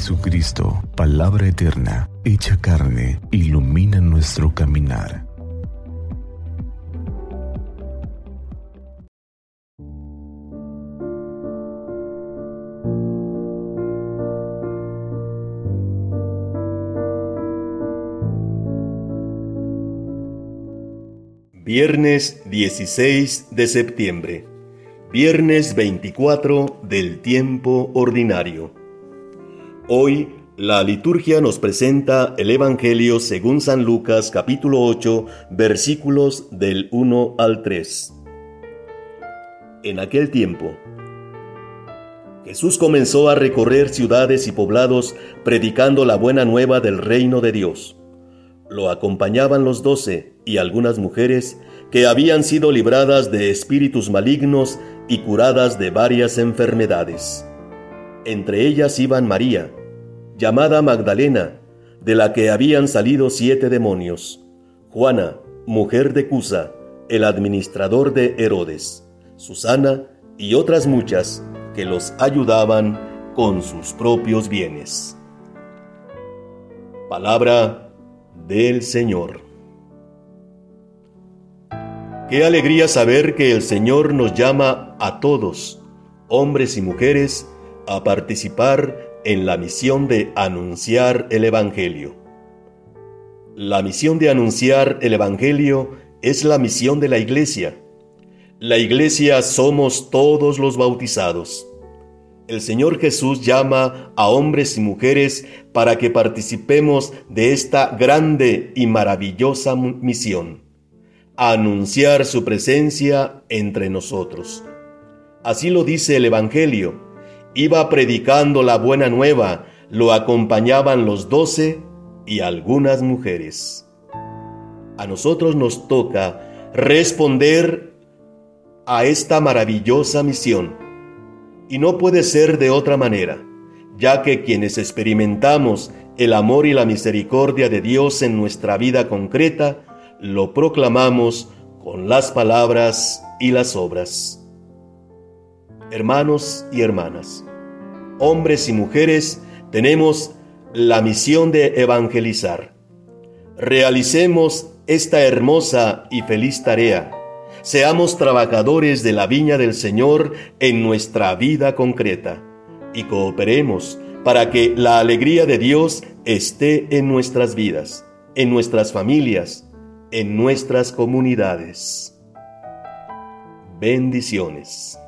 Jesucristo, palabra eterna, hecha carne, ilumina nuestro caminar. Viernes 16 de septiembre. Viernes 24 del tiempo ordinario. Hoy la liturgia nos presenta el Evangelio según San Lucas capítulo 8 versículos del 1 al 3. En aquel tiempo, Jesús comenzó a recorrer ciudades y poblados predicando la buena nueva del reino de Dios lo acompañaban los doce y algunas mujeres que habían sido libradas de espíritus malignos y curadas de varias enfermedades. Entre ellas iban María, llamada Magdalena, de la que habían salido siete demonios, Juana, mujer de Cusa, el administrador de Herodes, Susana y otras muchas que los ayudaban con sus propios bienes. Palabra del Señor. Qué alegría saber que el Señor nos llama a todos, hombres y mujeres, a participar en la misión de anunciar el Evangelio. La misión de anunciar el Evangelio es la misión de la Iglesia. La Iglesia somos todos los bautizados el Señor Jesús llama a hombres y mujeres para que participemos de esta grande y maravillosa misión, anunciar su presencia entre nosotros. Así lo dice el Evangelio. Iba predicando la buena nueva, lo acompañaban los doce y algunas mujeres. A nosotros nos toca responder a esta maravillosa misión y no puede ser de otra manera, ya que quienes experimentamos el amor y la misericordia de Dios en nuestra vida concreta, lo proclamamos con las palabras y las obras. Hermanos y hermanas, hombres y mujeres, tenemos la misión de evangelizar. Realicemos esta hermosa y feliz tarea Seamos trabajadores de la viña del Señor en nuestra vida concreta y cooperemos para que la alegría de Dios esté en nuestras vidas, en nuestras familias, en nuestras comunidades. Bendiciones.